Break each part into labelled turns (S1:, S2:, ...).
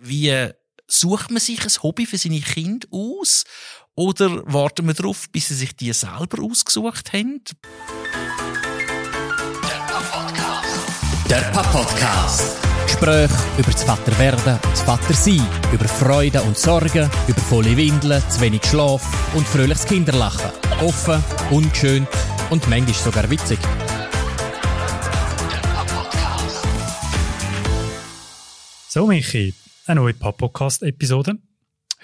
S1: Wie sucht man sich ein Hobby für seine Kinder aus? Oder warten wir darauf, bis sie sich die selber ausgesucht haben?
S2: Der Papa-Podcast. Gespräche über das Vaterwerden und das Vatersein, über Freude und Sorgen, über volle Windeln, zu wenig Schlaf und fröhliches Kinderlachen. Offen, unschön und manchmal sogar witzig.
S3: So, Michi, eine neue Papa-Podcast-Episode.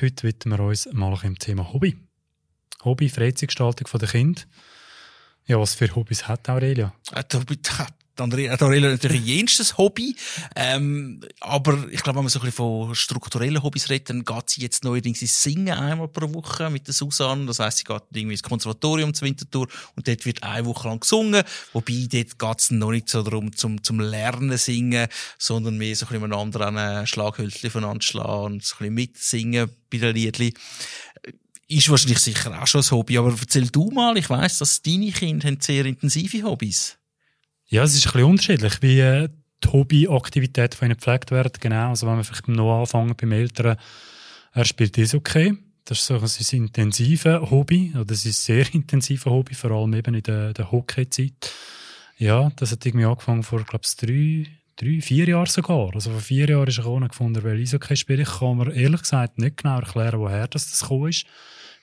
S3: Heute widmen wir uns mal im Thema Hobby. Hobby, Freizeitgestaltung der Kind. Ja, was für Hobbys hat Aurelia?
S1: Äh, Andrea Dorello natürlich jenstes Hobby. Ähm, aber ich glaube, wenn man so ein bisschen von strukturellen Hobbys redet, dann geht sie jetzt neuerdings ins Singen einmal pro Woche mit der Susanne. Das heisst, sie geht irgendwie ins Konservatorium zur Wintertour und dort wird eine Woche lang gesungen. Wobei, dort geht es noch nicht so darum, zum, zum Lernen singen, sondern mehr so ein bisschen miteinander an Schlaghölzchen voneinander schlagen und so ein bisschen mitsingen bei den Liedchen ist wahrscheinlich sicher auch schon ein Hobby, aber erzähl du mal, ich weiss, dass deine Kinder haben sehr intensive Hobbys.
S3: Ja, es ist ein bisschen unterschiedlich, wie äh, die Hobbyaktivitäten von ihnen gepflegt werden. Genau, also wenn wir vielleicht noch anfangen beim Eltern, er spielt okay. Das ist so ein sein intensives Hobby, oder sein sehr intensives Hobby, vor allem eben in der, der Hockey-Zeit. Ja, das hat irgendwie angefangen vor, glaube ich, drei, drei, vier Jahren sogar. Also vor vier Jahren ist er gekommen gefunden, weil Eishockey spiele. Ich kann mir ehrlich gesagt nicht genau erklären, woher das, das gekommen ist.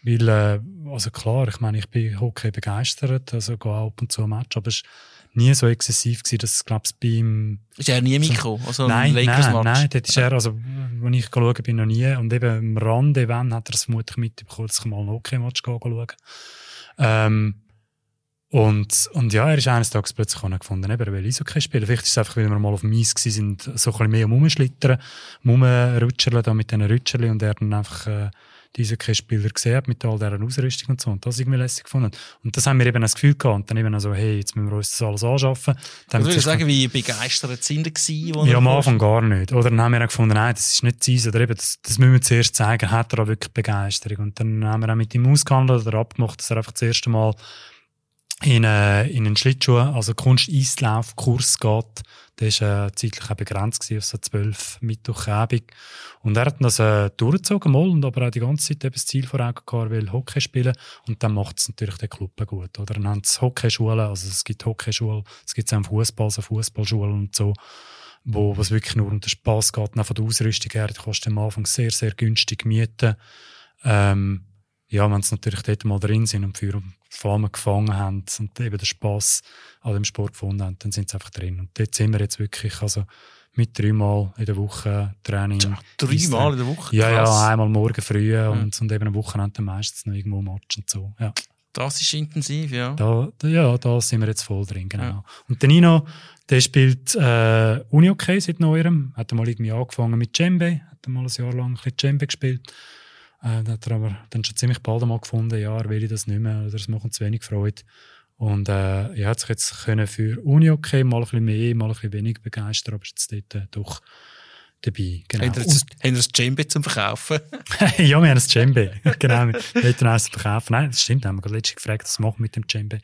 S3: Weil, äh, also klar, ich meine, ich bin Hockey begeistert, also gehe ab und zu ein Match, aber es nie so exzessiv gewesen, dass, glaube ich, beim...
S1: Ist er nie Mikro? Also
S3: nein, nein, nein, dort ist er, also, wenn ich schaue, bin noch nie. Und eben am Rande, wenn, hat er es vermutlich mitbekommen, dass ich mal einen Hockey-Match schauen ähm, und, und ja, er ist eines Tages plötzlich gefunden, eben, er will Eishockey spielen. Vielleicht ist es einfach, weil wir mal auf dem Eis waren, so ein bisschen mehr am Rumschlittern, am Rumrutschern, da mit diesen Rutschern und er dann einfach, äh, diese Spieler gesehen mit all dieser Ausrüstung und so. Und das irgendwie lässig gefunden. Und das haben wir eben das Gefühl gehabt. Und dann eben so, hey, jetzt müssen wir uns das alles anschaffen.
S1: Dann würde ich sagen, wie begeistert sind sie gewesen?
S3: Ja, am Anfang gar nicht. Oder dann haben wir auch gefunden, nein, das ist nicht sein. Oder eben, das, das müssen wir zuerst zeigen, hat er auch wirklich Begeisterung. Und dann haben wir auch mit ihm ausgehandelt oder abgemacht, dass er einfach das erste Mal in, äh, in einen Schlittschuh, also Kunst-Eislauf-Kurs geht. Der war äh, zeitlich auch begrenzt auf so zwölf Mittwochabend. Und er hat das äh, durchgezogen, mal, und aber auch die ganze Zeit eben das Ziel vor Augen gehabt, will Hockey spielen. Und dann macht es natürlich den Club gut, oder? Dann haben sie Hockeyschulen, also es gibt Hockeyschulen, es gibt auch Fußball, so Fußballschulen und so, wo es wirklich nur um den Spass geht, auch von der Ausrüstung her, die kostet am Anfang sehr, sehr günstig mieten. Ähm, ja, wenn sie natürlich dort mal drin sind und für Flammen gefangen haben und eben den Spass an dem Sport gefunden haben, dann sind sie einfach drin. Und dort sind wir jetzt wirklich, also mit dreimal in der Woche Training. Ja,
S1: dreimal in der Woche?
S3: Ja, ja, einmal morgen früh ja. und, und eben am Wochenende meistens noch irgendwo Match und so, ja.
S1: Das ist intensiv, ja.
S3: Da, ja, da sind wir jetzt voll drin, genau. Ja. Und der Nino, der spielt äh, Uni-Okay seit neuerem, hat mal irgendwie angefangen mit Djembe, hat mal ein Jahr lang ein bisschen Djembe gespielt äh, da hat er aber dann schon ziemlich bald einmal gefunden, ja, er will das nicht mehr oder es macht ihm zu wenig Freude. Und äh, er hat sich jetzt können für Uni okay mal ein bisschen mehr, mal ein bisschen weniger begeistern, aber ist jetzt dort äh, doch dabei.
S1: Genau. Haben wir das Djembe zum Verkaufen?
S3: ja, wir haben das Djembe. genau, wir wollten eins zum Verkaufen. Nein, das stimmt, haben wir gerade letztens gefragt, was machen wir mit dem Djembe.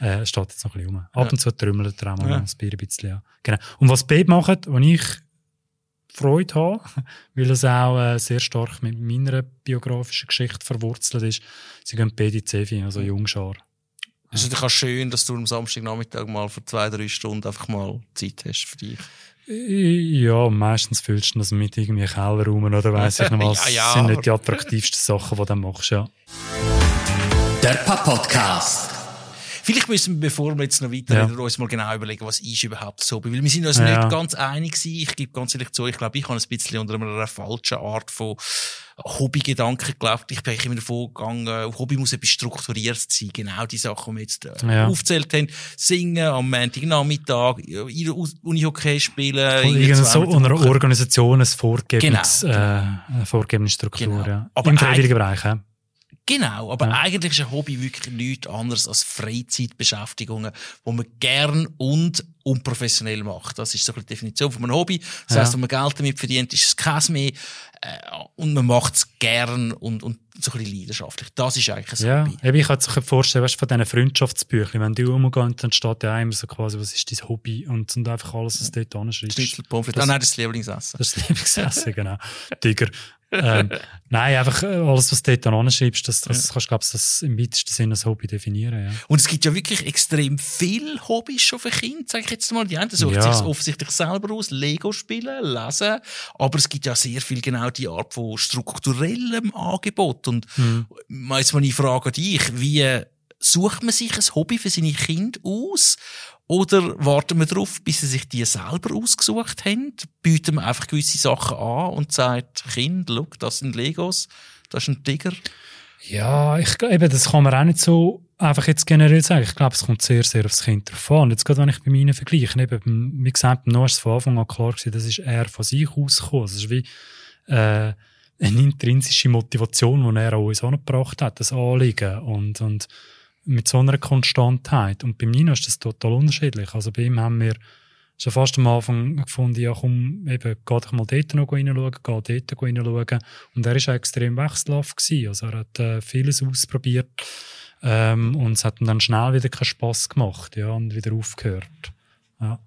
S3: Äh, steht jetzt noch ein bisschen rum. Ab und zu trümmelt er auch mal ja. ein bisschen. Ja. Genau. Und was Babe macht, und ich Freude habe, weil es auch äh, sehr stark mit meiner biografischen Geschichte verwurzelt ist. Sie gehen Zevi, also Jungschar.
S1: Es ist natürlich auch schön, dass du am Samstagnachmittag mal für zwei, drei Stunden einfach mal Zeit hast für dich.
S3: Ja, meistens fühlst du das mit irgendwie Kellerraum oder weiss ich noch was. ja, ja. Das sind nicht die attraktivsten Sachen, die du dann machst, ja.
S2: Der Papa-Podcast.
S1: Vielleicht müssen wir, bevor wir jetzt noch weiter ja. uns mal genau überlegen, was ist überhaupt das Hobby. Weil wir sind uns ja. nicht ganz einig gewesen. Ich gebe ganz ehrlich zu, ich glaube, ich habe ein bisschen unter einer falschen Art von Hobbygedanken geglaubt. Ich bin immer davon gegangen, Hobby muss etwas strukturiert sein. Genau die Sachen, die wir jetzt äh, ja. aufgezählt haben. Singen am Montagnachmittag, Unihockey spielen.
S3: so einer Organisation ein vorgegebenes, genau. äh, vorgegebene Struktur. Genau. Ja. Aber Im freiwilligen Bereich. Ja.
S1: Genau, aber ja. eigentlich ist ein Hobby wirklich nichts anderes als Freizeitbeschäftigungen, wo man gern und unprofessionell macht. Das ist so die Definition von einem Hobby. Das ja. heisst, wenn man Geld damit verdient, ist es kein mehr. Äh, und man macht es gern und, und so ein bisschen leidenschaftlich. Das ist eigentlich ein
S3: Ja,
S1: Hobby.
S3: ich kann mir vorstellen, weißt, du, von diesen Freundschaftsbüchern, wenn die umgehen, dann steht ja immer so quasi, was ist dein Hobby und, und einfach alles, was du dort anschreibst.
S1: Schnitzel, Pommes frites.
S3: Das-
S1: Ah, nein, das ist das Lieblingsessen.
S3: Das ist das Lieblingsessen, genau. Tiger. ähm, nein, einfach äh, alles, was du dort anschreibst, das, das kannst du, glaube ich, das im weitesten Sinne als Hobby definieren. Ja.
S1: Und es gibt ja wirklich extrem viele Hobbys schon für Kinder, sage ich jetzt mal. Die einen suchen
S3: Ja.
S1: sich offensichtlich selber aus, Lego spielen, lesen. Aber es gibt ja sehr viel genau die Art von strukturellem Angebot. Und
S3: Mhm.
S1: jetzt ich frage an dich, wie sucht man sich ein Hobby für seine Kinder aus? Oder warten wir darauf, bis sie sich die selber ausgesucht haben? Bieten wir einfach gewisse Sachen an und sagt, Kind, schau, das sind Legos, das ist ein Tiger.
S3: Ja, ich, eben, das kann man auch nicht so einfach jetzt generell sagen. Ich glaube, es kommt sehr, sehr aufs Kind drauf an. Und jetzt gerade, wenn ich bei meinen vergleiche, eben, wie gesagt, Noah ist es von Anfang an klar gewesen, das ist eher von sich ausgekommen. Das ist wie, äh, eine intrinsische Motivation, die er an uns angebracht hat, das Anliegen. Und, und mit so einer Konstantheit. Und beim Nino ist das total unterschiedlich. Also bei ihm haben wir schon fast am Anfang gefunden, ja komm, eben, geh doch mal dort noch reinschauen, geh dort reinschauen. Und er war auch extrem wechselhaft. Gewesen. Also er hat äh, vieles ausprobiert ähm, und es hat ihm dann schnell wieder keinen Spass gemacht ja, und wieder aufgehört. Ja.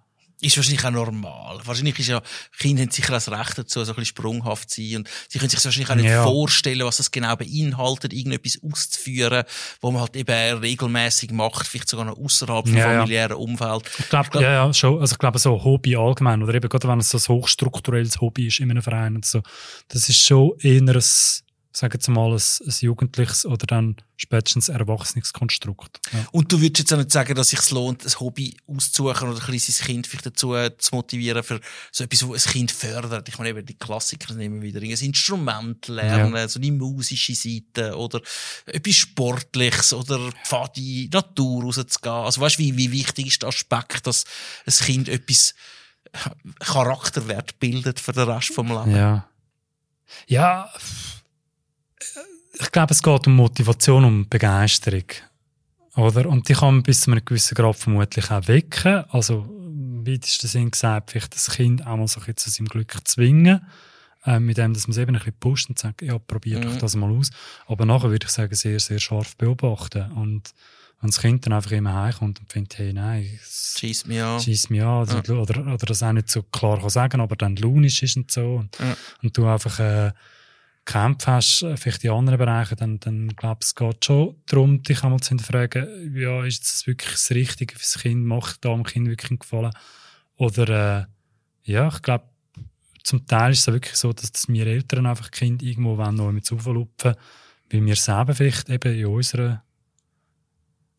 S1: Ist wahrscheinlich auch normal. Wahrscheinlich ist ja, Kinder haben sicher das Recht dazu, so ein bisschen sprunghaft zu sein. Und sie können sich wahrscheinlich auch nicht
S3: Ja.
S1: vorstellen, was das genau beinhaltet, irgendetwas auszuführen, wo man halt eben regelmäßig macht, vielleicht sogar noch außerhalb vom
S3: Ja, ja.
S1: familiären Umfeld.
S3: Ich glaube, ja, ja, schon. Also ich glaube, so Hobby allgemein, oder eben gerade wenn es so ein hochstrukturelles Hobby ist in einem Verein und so, das ist schon eher ein, sagen wir mal, ein, ein jugendliches oder dann spätestens erwachsenes Konstrukt. Ja.
S1: Und du würdest jetzt auch nicht sagen, dass es sich lohnt, ein Hobby auszusuchen oder ein sein Kind vielleicht dazu äh, zu motivieren für so etwas, was ein Kind fördert. Ich meine eben, die Klassiker nehmen wieder ein Instrument lernen, so die musische Seite oder etwas Sportliches oder Pfad in die Natur rauszugehen. Also weißt du, wie, wie wichtig ist der Aspekt, dass ein Kind etwas Charakterwert bildet für den Rest vom Leben?
S3: Ja. Ja, ich glaube, es geht um Motivation, um Begeisterung. Oder? Und die kann man bis zu einem gewissen Grad vermutlich auch wecken. Also, im weitesten Sinn gesagt, vielleicht das Kind auch mal so ein zu seinem Glück zwingen. Äh, mit dem, dass man es eben ein bisschen pusht und sagt, ja, probier doch
S1: Mhm.
S3: das mal aus. Aber nachher würde ich sagen, sehr, sehr scharf beobachten. Und wenn das Kind dann einfach immer heimkommt und findet, hey, nein, es
S1: Schießt mich an.
S3: schießt mich an, oder, oder, oder das auch nicht so klar kann sagen, aber dann launisch ist und so. Und,
S1: Ja.
S3: und du einfach äh, Kämpfe hast, äh, vielleicht in anderen Bereichen, dann, dann glaube ich, es geht schon darum, dich einmal zu hinterfragen, ja, ist das wirklich das Richtige fürs Kind, macht da dem Kind wirklich einen Gefallen? Oder, äh, ja, ich glaube, zum Teil ist es wirklich so, dass, dass wir Eltern einfach Kind irgendwo wollen, noch mit auflupfen, weil wir selber vielleicht eben in unserer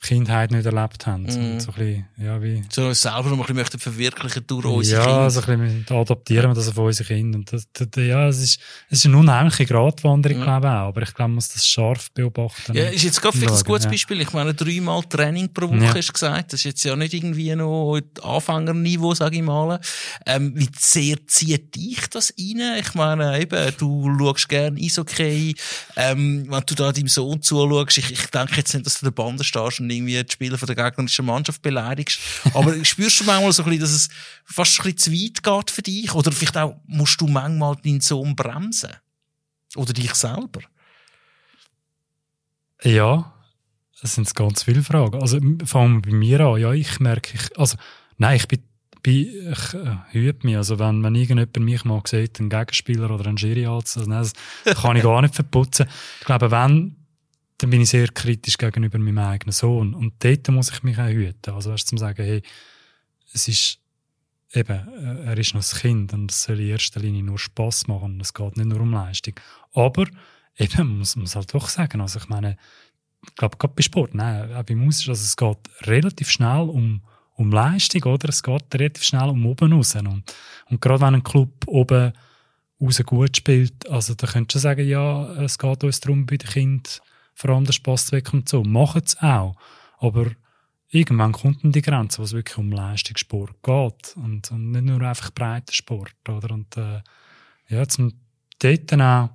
S3: Kindheit nicht erlebt haben. Und so ein bisschen, ja, wie,
S1: So selber noch ein bisschen möchten verwirklichen durch unsere
S3: ja,
S1: Kinder.
S3: so ein bisschen adaptieren wir das auf unsere Kinder. Und das, das, ja, es ist, es ist eine unheimliche Gratwanderung,
S1: Ja.
S3: glaube ich auch. Aber ich glaube, man muss das scharf beobachten.
S1: Ja, ist jetzt gerade vielleicht ein gutes
S3: ja.
S1: Beispiel. Ich meine, dreimal Training pro Woche
S3: Ja.
S1: hast du gesagt. Das ist jetzt ja nicht irgendwie noch Anfängerniveau, sage ich mal. Ähm, wie sehr zieht dich das rein? Ich meine, eben, du schaust gerne Eishockey. Ähm, wenn du da deinem Sohn zuschaust, ich, ich denke jetzt nicht, dass du der Bande stehst und irgendwie die Spieler von der gegnerischen Mannschaft beleidigst. Aber spürst du manchmal so ein bisschen, dass es fast ein bisschen zu weit geht für dich? Oder vielleicht auch, musst du manchmal deinen Sohn bremsen? Oder dich selber?
S3: Ja, das sind ganz viele Fragen. Also, fangen wir bei mir an. Ja, ich merke, ich, also, nein, ich bin, bin ich äh, hüte mich. Also, wenn, wenn irgendjemand mich mal sieht, ein Gegenspieler oder ein Schiri also, nein, das kann ich gar nicht verputzen. Ich glaube, wenn, dann bin ich sehr kritisch gegenüber meinem eigenen Sohn. Und dort muss ich mich auch hüten. Also, weißt zum sagen, hey, es ist, eben, äh, er ist noch ein Kind und es soll in erster Linie nur Spass machen. Es geht nicht nur um Leistung. Aber, eben, man muss, muss halt doch sagen, also, ich meine, ich glaube, gerade bei Sport, nein, auch bei Musik, also es geht relativ schnell um, um Leistung, oder? Es geht relativ schnell um oben raus. Und, und gerade wenn ein Club oben raus gut spielt, also da könntest du sagen, ja, es geht uns darum, bei den Kindern vor allem den Spass zu wecken und so. Machen es auch. Aber irgendwann kommt dann die Grenze, wo es wirklich um Leistungssport geht. Und, und nicht nur einfach breiter Sport, oder? Und, äh, ja, zum dort dann auch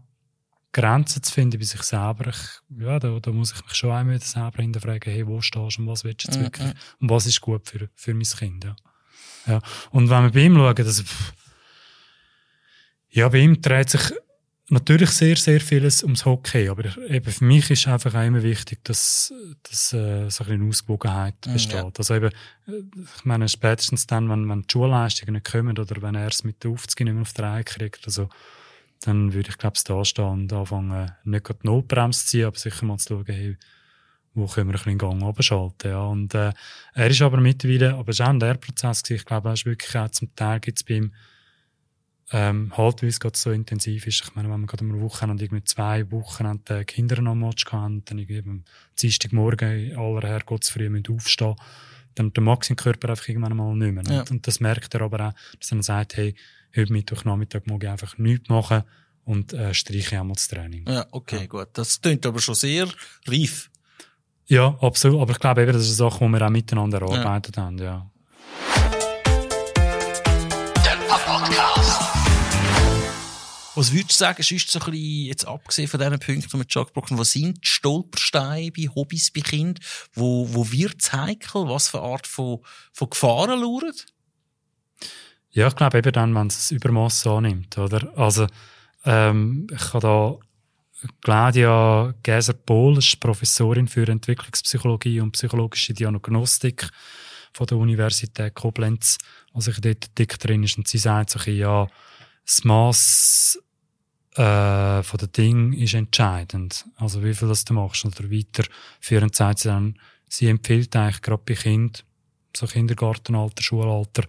S3: Grenzen zu finden bei sich selber, ich, ja, da, da muss ich mich schon einmal selber hinterfragen, hey, wo stehst du und was willst du jetzt
S1: Mhm.
S3: wirklich und was ist gut für, für mein Kind, ja. ja. Und wenn wir bei ihm schauen, das, pff, ja, bei ihm dreht sich natürlich sehr, sehr vieles ums Hockey, aber eben für mich ist einfach auch immer wichtig, dass, dass äh, so eine Ausgewogenheit
S1: Mm,
S3: besteht.
S1: ja.
S3: Also eben, äh, ich meine, spätestens dann, wenn, wenn die Schulleistungen nicht kommen oder wenn er es mit der 50 nicht mehr auf die Reihe kriegt oder so, dann würde ich, glaube ich, da stehen und anfangen, nicht gerade die Notbremse zu ziehen, aber sicher mal zu schauen, hey, wo können wir ein bisschen in Gang runterschalten, ja. Und, äh, er ist aber mittlerweile, aber es war auch ein Lehrprozess gewesen. Ich glaube, er ist wirklich auch zum Teil gibt's bei ihm, ähm, halt, weil es gerade so intensiv ist. Ich meine, wenn wir gerade am Wochenende irgendwie zwei Wochen an den Kindern am Match hatten, dann irgendwie am Dienstagmorgen aller Herrgottsfrüh müssen aufstehen, dann der Max im Körper einfach irgendwann mal nicht mehr.
S1: Ja.
S3: Und, und das merkt er aber auch, dass er dann sagt, hey, heute Mittwoch, Nachmittag mag ich einfach nichts machen und äh, streiche einmal das Training.
S1: Ja, okay, gut. Das klingt aber schon sehr reif.
S3: Ja, absolut. Aber ich glaube eben, das ist eine Sache, die wir auch miteinander erarbeitet haben, ja.
S1: Was würdest du sagen, ist so ein bisschen, jetzt abgesehen von diesen Punkten, die wir schon angesprochen haben, was sind die Stolpersteine bei Hobbys bei Kindern? Wo, wo wird es heikel? Was für Art von, von Gefahren lauern?
S3: Ja, ich glaube eben dann, wenn es das Übermaß annimmt, oder? Also, ähm, ich habe da Claudia Gäser-Pohl, ist Professorin für Entwicklungspsychologie und psychologische Diagnostik von der Universität Koblenz, also ich dort dick drin ist und sie sagt so ein bisschen, ja, das Mass äh, von den Dingen ist entscheidend. Also wie viel das du machst oder weiterführend sagt sie dann, sie empfiehlt eigentlich gerade bei Kindern, so Kindergartenalter, Schulalter,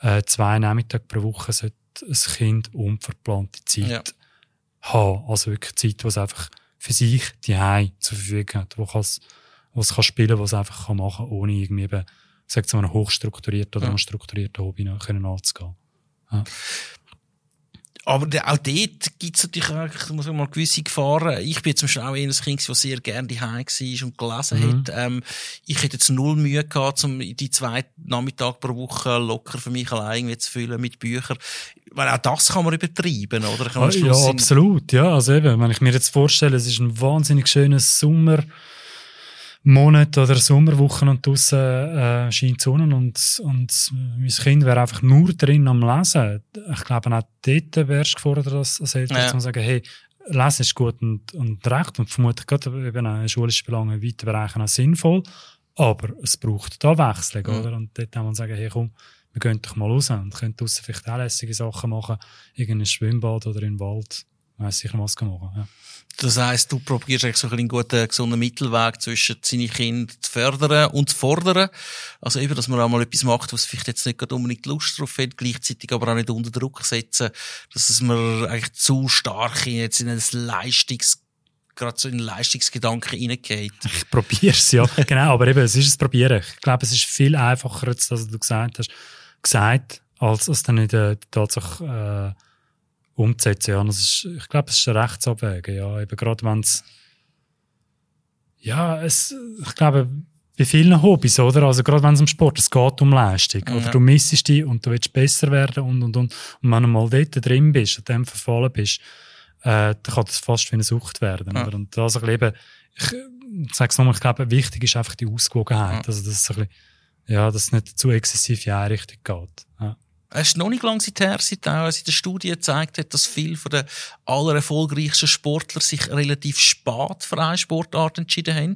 S3: äh, zwei Nachmittage pro Woche sollte ein Kind unverplante Zeit
S1: Ja.
S3: haben. Also wirklich Zeit, die es einfach für sich die zur Verfügung hat, wo es wo es kann spielen, was es einfach kann machen, ohne irgendwie eben, sagt so einen hochstrukturierten oder
S1: Ja.
S3: einen strukturierten Hobby können anzugehen.
S1: Aber auch dort gibt es natürlich auch, muss ich mal gewisse Gefahren. Ich bin zum Beispiel auch eher ein Kind, das sehr gerne daheim war und gelesen
S3: Mhm.
S1: hat. Ähm, ich hätte jetzt null Mühe gehabt, um die zwei Nachmittage pro Woche locker für mich allein zu füllen mit Büchern. Weil auch das kann man übertreiben, oder? Kann man
S3: ja,
S1: in-
S3: absolut. Ja, also eben, wenn ich mir jetzt vorstelle, es ist ein wahnsinnig schöner Sommer, Monat oder Sommerwochen und draussen äh, scheint die Sonne und, und mein Kind wäre einfach nur drin am Lesen. Ich glaube, auch dort wärst du gefordert, als, als Eltern
S1: Ja.
S3: zu sagen, hey, Lesen ist gut und, und recht und vermutlich gerade eben in schulischen Belangen in weiten Bereichen auch sinnvoll, aber es braucht da Wechsel,
S1: Mhm.
S3: oder? Und dort kann man sagen, hey, komm, wir gehen doch mal raus und können draussen vielleicht auch lässige Sachen machen, irgendein Schwimmbad oder im Wald, weiss ich was kann machen, ja.
S1: Das heisst, du probierst eigentlich so ein bisschen einen guten, gesunden Mittelweg zwischen seine Kinder zu fördern und zu fordern. Also eben, dass man auch mal etwas macht, was vielleicht jetzt nicht gerade unbedingt Lust drauf hat, gleichzeitig aber auch nicht unter Druck setzen, dass es man eigentlich zu stark in, jetzt in ein Leistungs, gerade so in Leistungsgedanken reingeht.
S3: Ich probier's ja. genau, aber eben, es ist ein Probieren. Ich glaube, es ist viel einfacher, als du gesagt hast, gesagt, als es dann in der Tatsache äh, umzusetzen. Ja, das ist, ich glaube, es ist ein Rechtsabwägen. Ja, eben gerade wenn es ja, es, ich glaube, bei vielen Hobbys, oder? Also gerade wenn es um Sport, es geht um Leistung.
S1: Ja.
S3: Oder du missest dich und du willst besser werden und, und, und. Und wenn du mal dort drin bist, an dem verfallen bist, äh, dann kann das fast wie eine Sucht werden.
S1: Ja.
S3: Oder? Und das bisschen eben, ich sage es nochmal, ich glaube, wichtig ist einfach die Ausgewogenheit.
S1: Ja.
S3: Also, dass es ein bisschen, ja, dass es nicht zu exzessiv in eine Richtung geht. Ja.
S1: Es ist noch nicht lange her, seit auch in der Studie gezeigt hat, dass viele von den aller erfolgreichsten Sportler sich relativ spät für eine Sportart entschieden haben,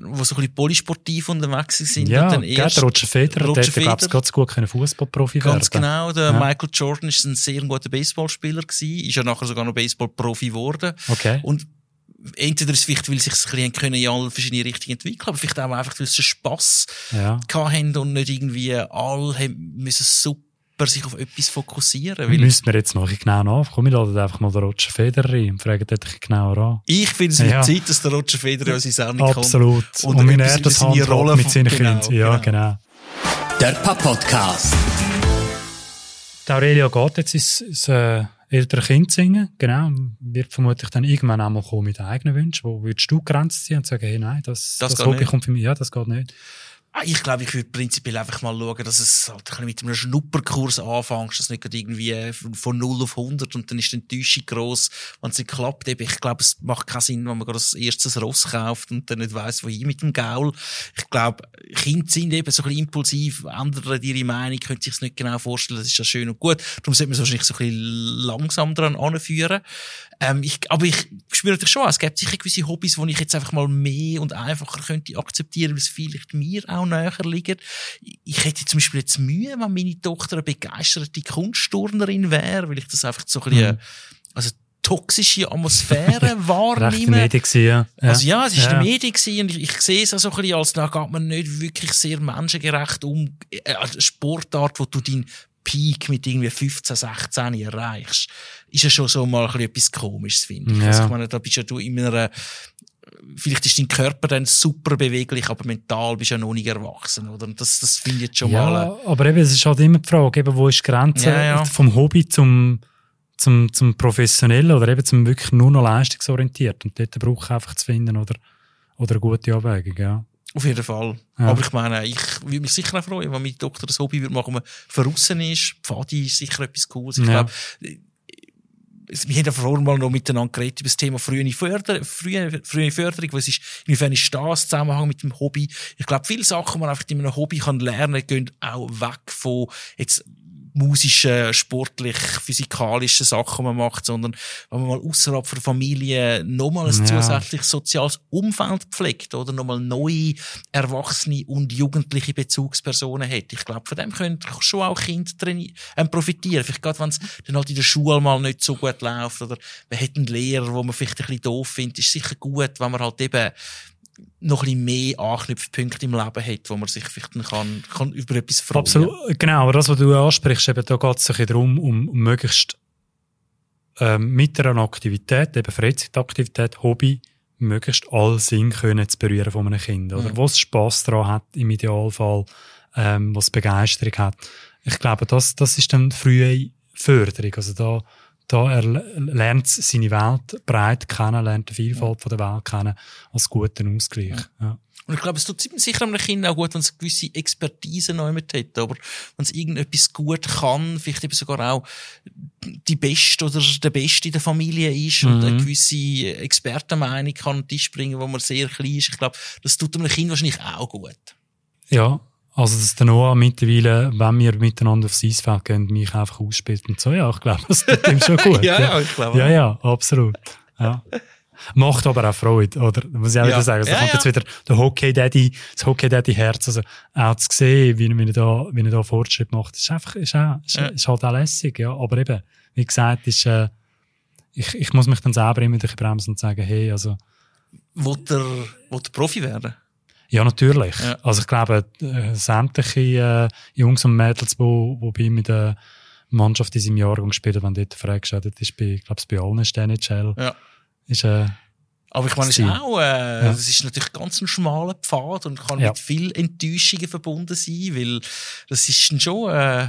S1: wo so ein bisschen polysportiv unterwegs sind.
S3: Ja,
S1: und dann erst
S3: der Roger Federer,
S1: Roger
S3: der hätte, glaube ich, ganz gut Fußballprofi werden
S1: Ganz genau. Der
S3: Ja.
S1: Michael Jordan ist ein sehr guter Baseballspieler gewesen, ist ja nachher sogar noch Baseballprofi geworden.
S3: Okay.
S1: Und entweder ist es vielleicht, weil sich ein bisschen können in alle verschiedene Richtungen entwickeln, aber vielleicht auch einfach, weil sie Spass
S3: Ja.
S1: haben und nicht irgendwie alle haben müssen super sich auf etwas fokussieren. Weil
S3: Müssen wir jetzt mal ein bisschen genau nach. Komm, wir laden einfach mal den Roger Federer rein und fragen dort genauer an.
S1: ich finde es wird
S3: Ja.
S1: Zeit, dass der Roger Federer in unsere Sendung kommt.
S3: Absolut.
S1: Und
S3: Und, er das
S1: seine Rolle
S3: mit seinen
S1: genau,
S3: Kindern. Ja,
S1: genau.
S3: genau.
S2: Der Papp-Podcast.
S3: Die Aurelia geht jetzt ins, ins äh, ältere Kind singen. Genau. Wird vermutlich dann irgendwann einmal kommen mit eigenen Wünschen. Wo würdest du Grenzen ziehen und sagen, hey, nein, das,
S1: Das
S3: das,
S1: geht
S3: Hobby
S1: nicht.
S3: kommt für mich. Ja, das geht nicht.
S1: Ah, ich glaube, ich würde prinzipiell einfach mal schauen, dass es halt ein mit einem Schnupperkurs anfängst, dass nicht irgendwie von 0 auf 100 und dann ist die Enttäuschung gross, wenn es nicht klappt. Eben, ich glaube, es macht keinen Sinn, wenn man gerade das erste Ross kauft und dann nicht weiss, wohin mit dem Gaul. Ich glaube, Kinder sind eben so ein bisschen impulsiv, ändern ihre Meinung, können sich es nicht genau vorstellen, das ist ja schön und gut. Darum sollte man es wahrscheinlich so ein bisschen langsam dran anführen. Ähm, ich, aber ich spüre natürlich schon, es gibt sicher gewisse Hobbys, die ich jetzt einfach mal mehr und einfacher könnte akzeptieren, weil es vielleicht mir auch näher liegt. Ich hätte zum Beispiel jetzt Mühe, wenn meine Tochter eine begeisterte Kunstturnerin wäre, weil ich das einfach so ein bisschen, mhm. also toxische Atmosphäre wahrnehme.
S3: Recht Medien ja.
S1: Also ja, es ist ja. eine Medien und ich, ich sehe es auch so ein bisschen, als da geht man nicht wirklich sehr menschengerecht um. Äh, Sportart, wo du deinen Peak mit irgendwie 15, 16 erreichst, ist ja schon so mal ein bisschen etwas Komisches, finde ich. Ja. Also ich meine, da bist ja du in einer vielleicht ist dein Körper dann super beweglich, aber mental bist du ja noch nicht erwachsen, oder? Und das, das finde ich jetzt schon
S3: ja,
S1: mal.
S3: Ja, aber eben, es ist halt immer die Frage, eben, wo ist die Grenze ja, ja. vom Hobby zum, zum, zum Professionellen oder eben zum wirklich nur noch leistungsorientiert. Und dort braucht einfach zu finden, oder, oder eine gute Abwägung, ja.
S1: Auf jeden Fall. Ja. Aber ich meine, ich würde mich sicher auch freuen, wenn meine Tochter das Hobby würde machen, wenn man verrissen ist. Pfadi ist sicher etwas Cooles. Ich ja. glaube, wir haben ja vorhin mal noch miteinander geredet über das Thema frühe Förderung, frühe, frühe Förderung, was ist, inwiefern ist das Zusammenhang mit dem Hobby? Ich glaube, viele Sachen, die man einfach in einem Hobby kann lernen, gehen auch weg von jetzt musischen, sportlich, physikalischen Sachen man macht, sondern wenn man mal außerhalb der Familie nochmal ein ja. zusätzliches soziales Umfeld pflegt oder nochmal neue Erwachsene und jugendliche Bezugspersonen hat. Ich glaube, von dem können schon auch Kinder ähm, profitieren. Vielleicht gerade, wenn es dann halt in der Schule mal nicht so gut läuft oder man hat einen Lehrer, wo man vielleicht ein bisschen doof findet, ist sicher gut, wenn man halt eben noch ein bisschen mehr Anknüpfpunkte im Leben hat, wo man sich vielleicht kann, kann über etwas freuen
S3: Absolut, genau. Aber das, was du ansprichst, eben, da geht es sich darum, um, möglichst ähm, mit einer Aktivität, eben Freizeitaktivität, Hobby, möglichst alle Sinn können zu berühren von einem Kind. Oder mhm. was Spass daran hat, im Idealfall, ähm, was Begeisterung hat. Ich glaube, das, das ist dann frühe Förderung. Also da, da er lernt seine Welt breit kennen, lernt die Vielfalt von der Welt kennen als guten Ausgleich. Ja.
S1: Und ich glaube, es tut sicher einem Kind auch gut, wenn es eine gewisse Expertise noch mit hat. Aber wenn es irgendetwas gut kann, vielleicht eben sogar auch die Beste oder der Beste in der Familie ist mhm. und eine gewisse Expertenmeinung kann an den Tisch bringen, wo man sehr klein ist. Ich glaube, das tut einem Kind wahrscheinlich auch gut.
S3: Ja, also, dass der Noah mittlerweile, wenn wir miteinander aufs Eisfeld gehen, mich einfach ausspielt und so, ja, ich glaube, das tut ihm schon gut.
S1: ja, ja, ich glaube.
S3: Ja, ja, absolut. Ja. Macht aber auch Freude, oder? Muss ich auch ja. wieder sagen. Also, ja, kommt ja. jetzt wieder der Hockey-Daddy, das Hockey-Daddy-Herz, also, auch zu sehen, wie, wie er da, wie er da Fortschritt macht, ist einfach, ist, auch, ist, ja. ist halt auch lässig, ja. Aber eben, wie gesagt, ist, äh, ich, ich muss mich dann selber immer durch bremsen und sagen, hey, also.
S1: Wollt er, wollt er Profi werden?
S3: Ja, natürlich. Ja. Also ich glaube, äh, sämtliche äh, Jungs und Mädels, die, bei ihm in der Mannschaft in seinem Jahrgang gespielt haben, wenn dort freigestellt das ist bei, ich glaube, bei allen Stellen
S1: Ja.
S3: Ist, äh,
S1: aber ich meine, es ist auch, äh, ja. das ist natürlich ganz ein schmaler Pfad und kann ja. mit viel Enttäuschungen verbunden sein, weil das ist dann schon, äh,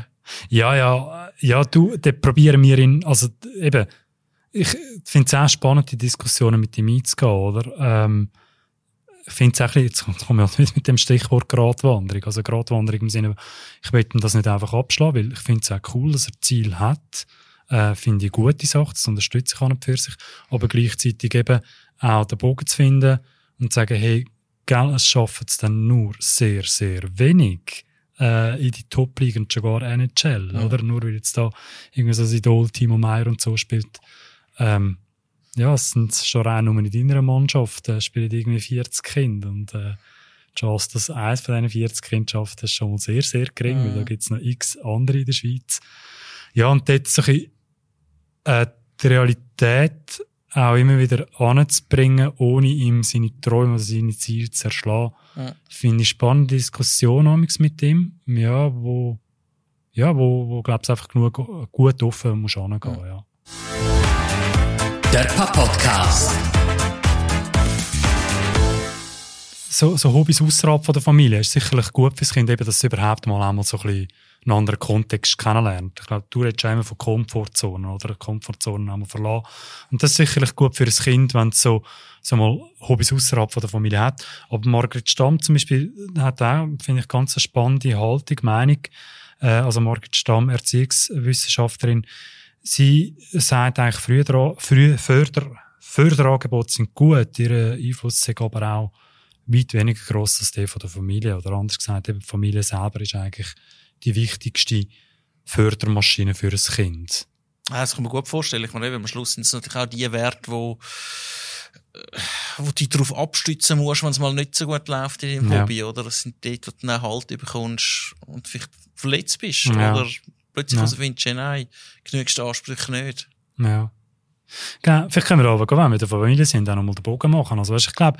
S3: Ja, ja, ja, du, da probieren wir ihn, also eben, ich finde es auch spannend, die Diskussionen mit ihm einzugehen, oder? Ähm, finde es auch ein bisschen, jetzt komme ich halt nicht mit dem Stichwort Gratwanderung. Also Gratwanderung im Sinne, ich möchte das nicht einfach abschlagen, weil ich finde es auch cool, dass er Ziel hat. Äh, finde ich gute Sache, das unterstütze ich an und für sich. Aber gleichzeitig eben auch den Bogen zu finden und zu sagen, hey, gell, es schaffen es dann nur sehr, sehr wenig äh, in die Top-Ligen, sogar NHL, ja. oder? Nur weil jetzt da irgendwie so ein Idol Timo Meyer und so spielt. Ähm, ja, es sind schon rein nur in deiner Mannschaft, da spielen irgendwie 40 Kinder und äh, die Chance, dass eins von diesen 40 Kindern schafft, ist schon mal sehr, sehr gering, mhm. weil da gibt es noch x andere in der Schweiz. Ja, und dort so ein bisschen, äh, die Realität auch immer wieder anzubringen, ohne ihm seine Träume oder seine Ziele zu erschlagen. Mhm. Finde ich spannende Diskussion mit ihm, ja, wo, ja, wo, wo, glaubst einfach genug gut offen muss angehen, mhm. ja. Der Papa-Podcast. So, so Hobbys außerhalb von der Familie ist sicherlich gut fürs Kind, eben, dass es überhaupt mal einmal so ein bisschen einen anderen Kontext kennenlernt. Ich glaube, du redest immer von Komfortzonen oder Komfortzonen einmal verlassen. Und das ist sicherlich gut für ein Kind, wenn es so, so mal Hobbys außerhalb von der Familie hat. Aber Margret Stamm zum Beispiel hat auch, finde ich, ganz eine spannende Haltung, Meinung. Äh, also Margret Stamm, Erziehungswissenschaftlerin, sie sagt eigentlich, früher, früh, Förder, Förderangebote sind gut, ihr Einfluss ist aber auch weit weniger gross als der von der Familie. Oder anders gesagt, die Familie selber ist eigentlich die wichtigste Fördermaschine für ein Kind.
S1: Ja, das kann man gut vorstellen. Ich meine, am Schluss sind es natürlich auch die Werte, wo, wo du darauf abstützen musst, wenn es mal nicht so gut läuft in deinem ja. Hobby, oder? Das sind die, wo du dann Halt bekommst und vielleicht verletzt bist, ja. oder plötzlich ja. findest, nein, genügst Ansprüche nicht.
S3: Ja. Genau. Vielleicht können wir aber, wenn wir mit der Familie sind, auch noch mal den Bogen machen. Also, weißt, ich glaube,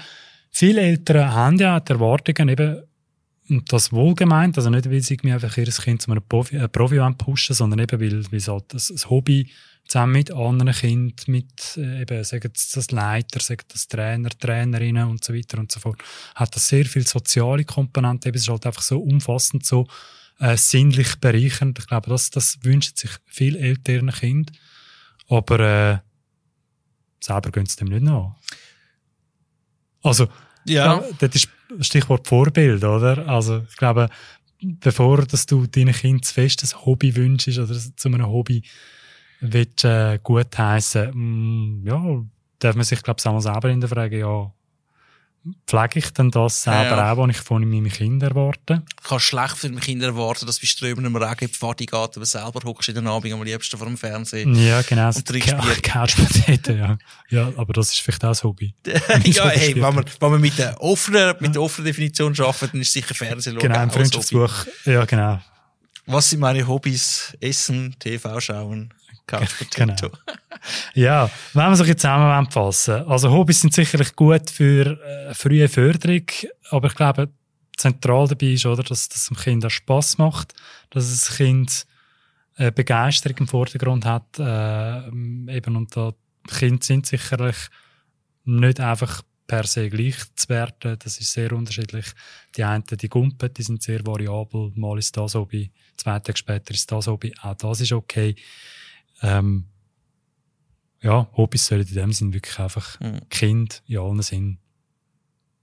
S3: viele Eltern haben ja die Erwartungen eben, und das wohlgemeint, also nicht, weil sie mir einfach ihr Kind zu einem Profi, äh, Profi pushen sondern eben, weil, weil es halt ein Hobby zusammen mit anderen Kindern, mit äh, eben, sagen das Leiter, sagen das Trainer, Trainerinnen und so weiter und so fort, hat das sehr viel soziale Komponente, eben, es ist halt einfach so umfassend, so äh, sinnlich bereichernd. Ich glaube, das, das wünschen sich viele ältere Kinder, aber äh, selber gehen sie dem nicht nach. Also, ja. das ist Stichwort Vorbild, oder? Also, ich glaube, bevor dass du deinen Kind zu fest ein Hobby wünschst oder zu einem Hobby willst, äh, gut heißen, mm, ja, darf man sich, glaube ich, auch mal selber hinterfragen, ja, pflege ich denn das selber ja. auch, was ich von meinem Kind erwarte?
S1: Ich kann schlecht von meinem Kind erwarten, dass bei strömendem Regen in die Pfadi geht, aber selber hockst in den Abend am liebsten vor dem Fernsehen.
S3: Ja, genau. Und trinkst Bier. ja. ja, aber das ist vielleicht auch das Hobby.
S1: ja, hey, wenn man, wenn man mit der offenen, mit der offenen Definition arbeitet, dann ist sicher Fernsehen
S3: Genau, ein Freundschaftsbuch. Ja, genau.
S1: Was sind meine Hobbys? Essen, TV schauen, Couch Potato. Genau.
S3: Ja, wenn wir sich jetzt zusammenfassen. Also Hobbys sind sicherlich gut für äh, frühe Förderung, aber ich glaube, zentral dabei ist, oder, dass, dass dem Kind auch Spass macht, dass das Kind äh, Begeisterung im Vordergrund hat, äh, eben und da Kinder sind sicherlich nicht einfach per se gleich zu werten. Das ist sehr unterschiedlich. Die einen, die Gumpen, die sind sehr variabel. Mal ist das Hobby, zwei Tage später ist das Hobby. Auch das ist okay. Ähm, ja, Hobbys sollen in dem Sinn wirklich einfach mhm. Kind in allen Sinn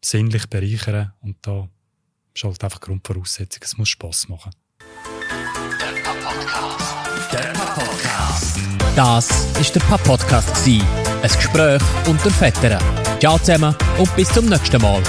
S3: sinnlich bereichern und da ist halt einfach Grundvoraussetzung. Es muss Spass machen.
S2: Der Papa-Podcast. Der Papa-Podcast. Das war der Papa-Podcast. Ein Gespräch unter Vätern. Ciao zusammen und bis zum nächsten Mal.